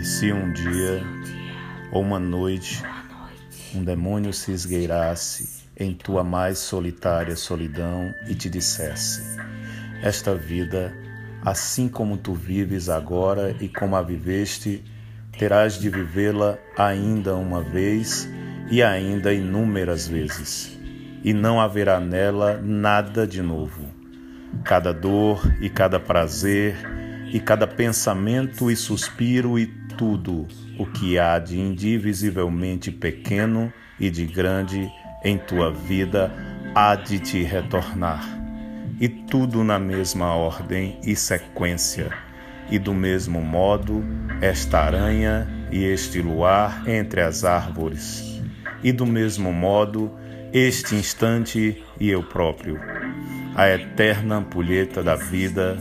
E se um dia ou uma noite um demônio se esgueirasse em tua mais solitária solidão e te dissesse: Esta vida, assim como tu vives agora e como a viveste, terás de vivê-la ainda uma vez e ainda inúmeras vezes, e não haverá nela nada de novo. Cada dor e cada prazer, e cada pensamento e suspiro e tudo o que há de indivisivelmente pequeno e de grande em tua vida há de te retornar. E tudo na mesma ordem e sequência. E do mesmo modo, esta aranha e este luar entre as árvores. E do mesmo modo, este instante e eu próprio. A eterna ampulheta da vida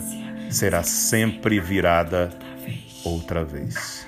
será sempre virada outra vez.